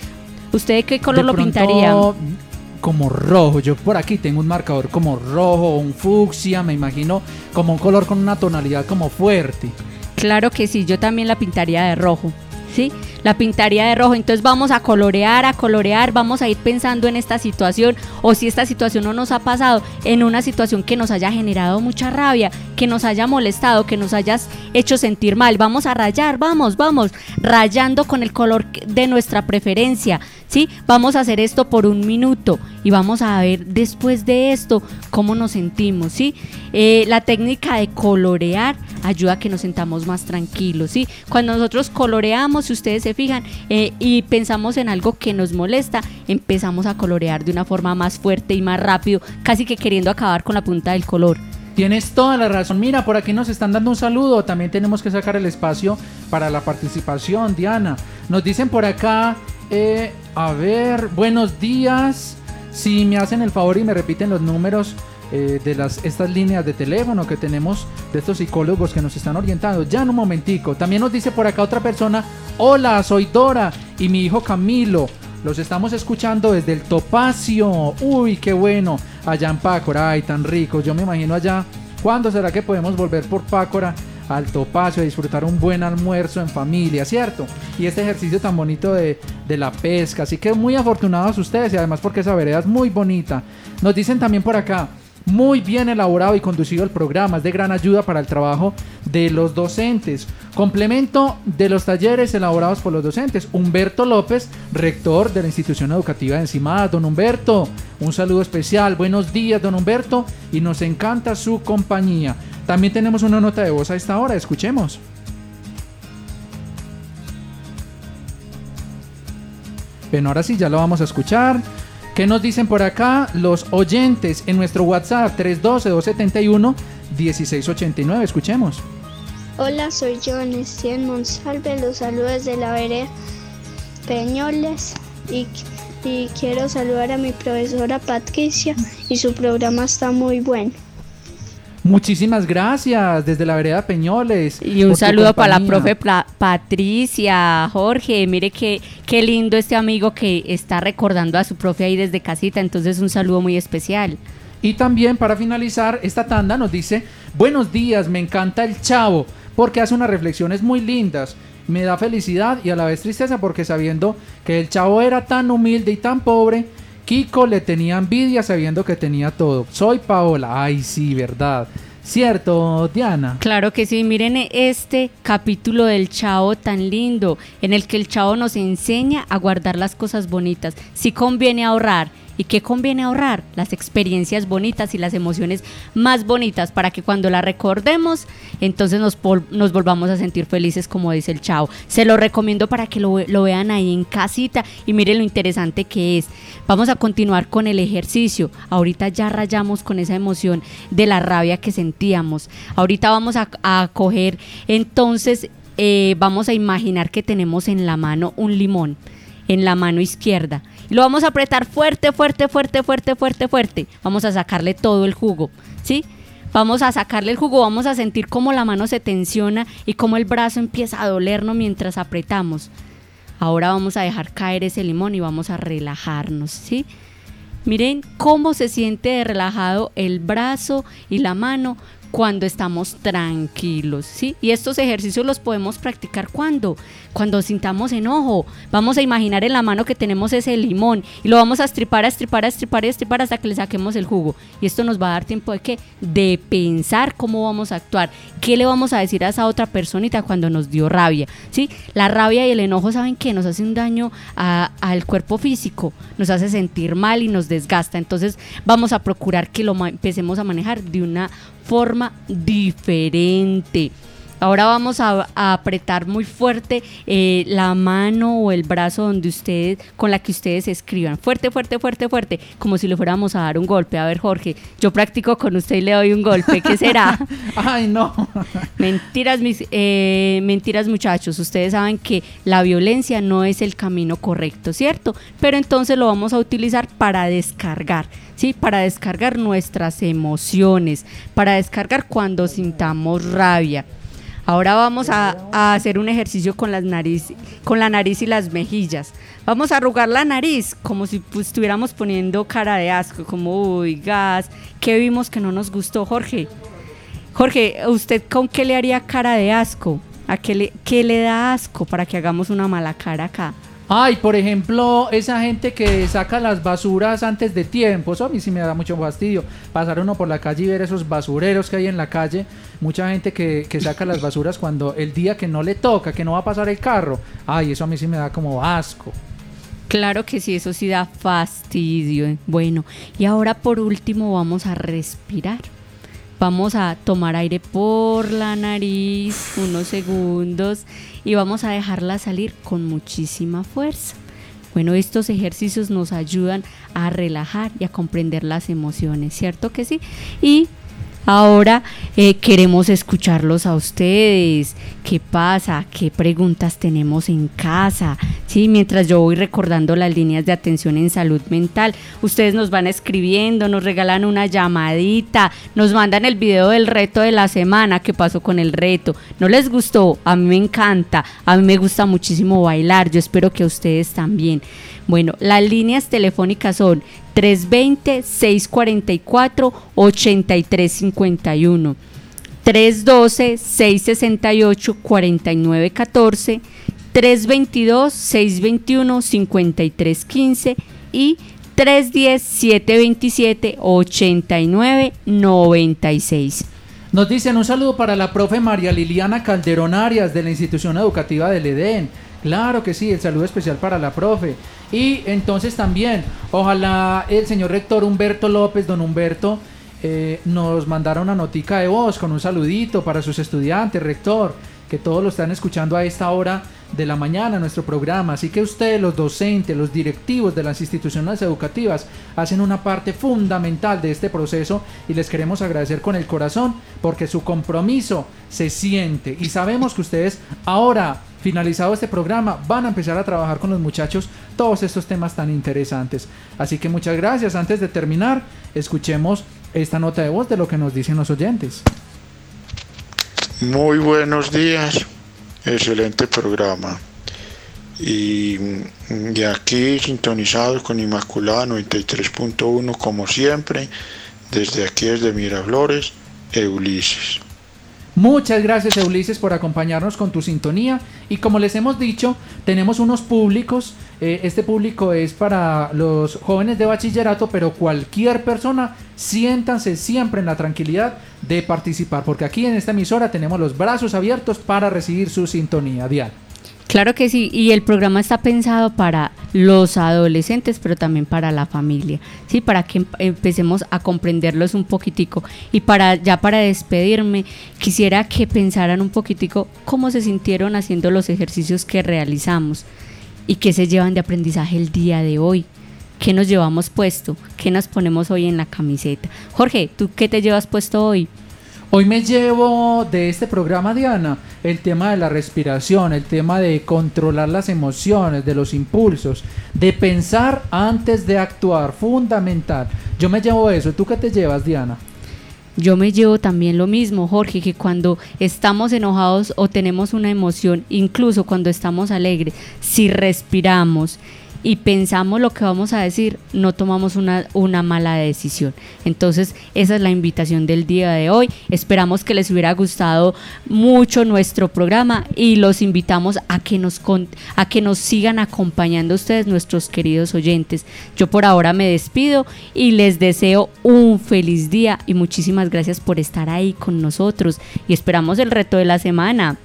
¿Usted qué color De lo pintaría? Como rojo. Yo por aquí tengo un marcador como rojo, un fucsia, me imagino como un color con una tonalidad como fuerte. Claro que sí, yo también la pintaría de rojo. ¿Sí? La pintaría de rojo. Entonces vamos a colorear, a colorear, vamos a ir pensando en esta situación o si esta situación no nos ha pasado, en una situación que nos haya generado mucha rabia, que nos haya molestado, que nos hayas hecho sentir mal. Vamos a rayar, vamos, vamos, rayando con el color de nuestra preferencia. ¿Sí? Vamos a hacer esto por un minuto y vamos a ver después de esto cómo nos sentimos, ¿sí? Eh, la técnica de colorear ayuda a que nos sentamos más tranquilos, ¿sí? Cuando nosotros coloreamos, si ustedes se fijan, eh, y pensamos en algo que nos molesta, empezamos a colorear de una forma más fuerte y más rápido, casi que queriendo acabar con la punta del color. Tienes toda la razón. Mira, por aquí nos están dando un saludo. También tenemos que sacar el espacio para la participación, Diana. Nos dicen por acá, eh, a ver, buenos días. Si me hacen el favor y me repiten los números eh, de las, estas líneas de teléfono que tenemos de estos psicólogos que nos están orientando. Ya en un momentico. También nos dice por acá otra persona, hola, soy Dora y mi hijo Camilo. Los estamos escuchando desde el Topacio. Uy, qué bueno. Allá en Pácora, ay, tan rico. Yo me imagino allá. ¿Cuándo será que podemos volver por Pácora al Topacio a disfrutar un buen almuerzo en familia, cierto? Y este ejercicio tan bonito de, de la pesca. Así que muy afortunados ustedes y además porque esa vereda es muy bonita. Nos dicen también por acá. Muy bien elaborado y conducido el programa, es de gran ayuda para el trabajo de los docentes. Complemento de los talleres elaborados por los docentes. Humberto López, rector de la institución educativa de Encimada. Don Humberto, un saludo especial. Buenos días, don Humberto, y nos encanta su compañía. También tenemos una nota de voz a esta hora, escuchemos. Bueno, ahora sí, ya lo vamos a escuchar. ¿Qué nos dicen por acá los oyentes en nuestro WhatsApp 312-271-1689? Escuchemos. Hola, soy yo, Estienne Monsalve. Los saludo desde la vereda Peñoles y, y quiero saludar a mi profesora Patricia y su programa está muy bueno. Muchísimas gracias desde la vereda Peñoles. Y un saludo para la profe Pla- Patricia, Jorge, mire qué, qué lindo este amigo que está recordando a su profe ahí desde casita, entonces un saludo muy especial. Y también para finalizar esta tanda nos dice, buenos días, me encanta el chavo, porque hace unas reflexiones muy lindas. Me da felicidad y a la vez tristeza porque sabiendo que el chavo era tan humilde y tan pobre, Kiko le tenía envidia sabiendo que tenía todo. Soy Paola. Ay, sí, verdad. Cierto, Diana. Claro que sí, miren este capítulo del chavo tan lindo, en el que el chavo nos enseña a guardar las cosas bonitas. Si conviene ahorrar. ¿Y qué conviene ahorrar? Las experiencias bonitas y las emociones más bonitas para que cuando la recordemos, entonces nos, nos volvamos a sentir felices como dice el chavo. Se lo recomiendo para que lo, lo vean ahí en casita y miren lo interesante que es. Vamos a continuar con el ejercicio. Ahorita ya rayamos con esa emoción de la rabia que sentíamos. Ahorita vamos a, a coger, entonces eh, vamos a imaginar que tenemos en la mano un limón, en la mano izquierda. Lo vamos a apretar fuerte, fuerte, fuerte, fuerte, fuerte, fuerte. Vamos a sacarle todo el jugo, ¿sí? Vamos a sacarle el jugo, vamos a sentir cómo la mano se tensiona y cómo el brazo empieza a dolernos mientras apretamos. Ahora vamos a dejar caer ese limón y vamos a relajarnos, ¿sí? Miren cómo se siente relajado el brazo y la mano cuando estamos tranquilos, ¿sí? Y estos ejercicios los podemos practicar cuando, cuando sintamos enojo. Vamos a imaginar en la mano que tenemos ese limón y lo vamos a estripar, a estripar, a estripar, a estripar hasta que le saquemos el jugo. Y esto nos va a dar tiempo de qué? De pensar cómo vamos a actuar, qué le vamos a decir a esa otra personita cuando nos dio rabia, ¿sí? La rabia y el enojo, ¿saben qué? Nos hace un daño al cuerpo físico, nos hace sentir mal y nos desgasta. Entonces vamos a procurar que lo empecemos a manejar de una forma diferente. Ahora vamos a, apretar muy fuerte eh, la mano o el brazo donde ustedes, con la que ustedes escriban. Fuerte, fuerte, fuerte, fuerte, como si le fuéramos a dar un golpe. A ver, Jorge, yo practico con usted y le doy un golpe. ¿Qué será? Ay, no. mentiras, mis, eh, mentiras, muchachos. Ustedes saben que la violencia no es el camino correcto, ¿cierto? Pero entonces lo vamos a utilizar para descargar. ¿Sí? Para descargar nuestras emociones, para descargar cuando sintamos rabia. Ahora vamos a, hacer un ejercicio con, las nariz, con la nariz y las mejillas. Vamos a arrugar la nariz como si pues, estuviéramos poniendo cara de asco, como, uy, gas, ¿qué vimos que no nos gustó, Jorge? Jorge, ¿usted con qué le haría cara de asco? ¿A qué le, qué le da asco para que hagamos una mala cara acá? Ay, por ejemplo, esa gente que saca las basuras antes de tiempo, eso a mí sí me da mucho fastidio. Pasar uno por la calle y ver esos basureros que hay en la calle, mucha gente que, que saca las basuras cuando el día que no le toca, que no va a pasar el carro. Ay, eso a mí sí me da como asco. Claro que sí, eso sí da fastidio. Bueno, y ahora por último vamos a respirar. Vamos a tomar aire por la nariz unos segundos y vamos a dejarla salir con muchísima fuerza. Bueno, estos ejercicios nos ayudan a relajar y a comprender las emociones, ¿cierto que sí? Y Ahora eh, queremos escucharlos a ustedes. ¿Qué pasa? ¿Qué preguntas tenemos en casa? Sí, mientras yo voy recordando las líneas de atención en salud mental, ustedes nos van escribiendo, nos regalan una llamadita, nos mandan el video del reto de la semana, qué pasó con el reto. ¿No les gustó? A mí me encanta, a mí me gusta muchísimo bailar, yo espero que a ustedes también. Bueno, las líneas telefónicas son 320-644-8351, 312-668-4914, 322-621-5315 y 310-727-8996. Nos dicen un saludo para la profe María Liliana Calderón Arias de la institución educativa del EDEN. Claro que sí, el saludo especial para la profe. Y entonces también, ojalá el señor rector Humberto López, don Humberto, eh, nos mandara una notica de voz con un saludito para sus estudiantes, rector, que todos lo están escuchando a esta hora de la mañana nuestro programa. Así que ustedes, los docentes, los directivos de las instituciones educativas, hacen una parte fundamental de este proceso y les queremos agradecer con el corazón porque su compromiso se siente y sabemos que ustedes ahora finalizado este programa, van a empezar a trabajar con los muchachos todos estos temas tan interesantes. Así que muchas gracias. Antes de terminar, escuchemos esta nota de voz de lo que nos dicen los oyentes. Muy buenos días, excelente programa. Y, aquí sintonizado con Inmaculada 93.1 como siempre, desde aquí desde Miraflores, Ulises. Muchas gracias Ulises por acompañarnos con tu sintonía y como les hemos dicho tenemos unos públicos, eh, este público es para los jóvenes de bachillerato pero cualquier persona siéntanse siempre en la tranquilidad de participar porque aquí en esta emisora tenemos los brazos abiertos para recibir su sintonía diaria. Claro que sí, y el programa está pensado para los adolescentes, pero también para la familia, sí, para que empecemos a comprenderlos un poquitico. Y para ya para despedirme, quisiera que pensaran un poquitico cómo se sintieron haciendo los ejercicios que realizamos y qué se llevan de aprendizaje el día de hoy. ¿Qué nos llevamos puesto? ¿Qué nos ponemos hoy en la camiseta? Jorge, ¿tú qué te llevas puesto hoy? Hoy me llevo de este programa, Diana, el tema de la respiración, el tema de controlar las emociones, de los impulsos, de pensar antes de actuar, fundamental. Yo me llevo eso. ¿Tú qué te llevas, Diana? Yo me llevo también lo mismo, Jorge, que cuando estamos enojados o tenemos una emoción, incluso cuando estamos alegres, si respiramos y pensamos lo que vamos a decir, no tomamos una, una mala decisión. Entonces, esa es la invitación del día de hoy. Esperamos que les hubiera gustado mucho nuestro programa y los invitamos a que nos, a que nos sigan acompañando ustedes, nuestros queridos oyentes. Yo por ahora me despido y les deseo un feliz día y muchísimas gracias por estar ahí con nosotros y esperamos el reto de la semana.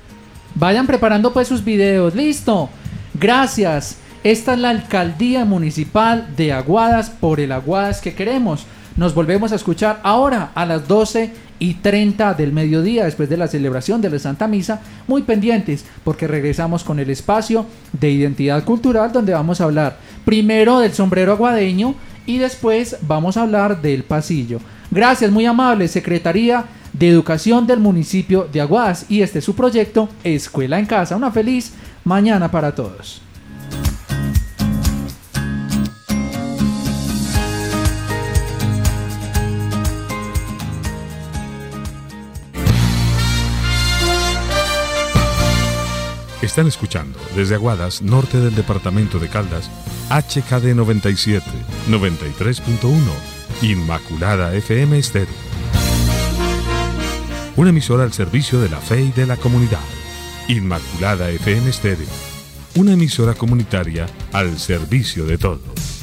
Vayan preparando pues sus videos, listo. Gracias. Esta es la alcaldía municipal de Aguadas por el Aguadas que queremos. Nos volvemos a escuchar ahora a las 12 y 30 del mediodía después de la celebración de la Santa Misa, muy pendientes porque regresamos con el espacio de identidad cultural donde vamos a hablar primero del sombrero aguadeño y después vamos a hablar del pasillo. Gracias, muy amable, Secretaría de Educación del municipio de Aguadas y este es su proyecto Escuela en Casa. Una feliz mañana para todos. Están escuchando desde Aguadas, norte del departamento de Caldas, HKD 97, 93.1, Inmaculada FM Estéreo. Una emisora al servicio de la fe y de la comunidad. Inmaculada FM Estéreo. Una emisora comunitaria al servicio de todos.